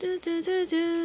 do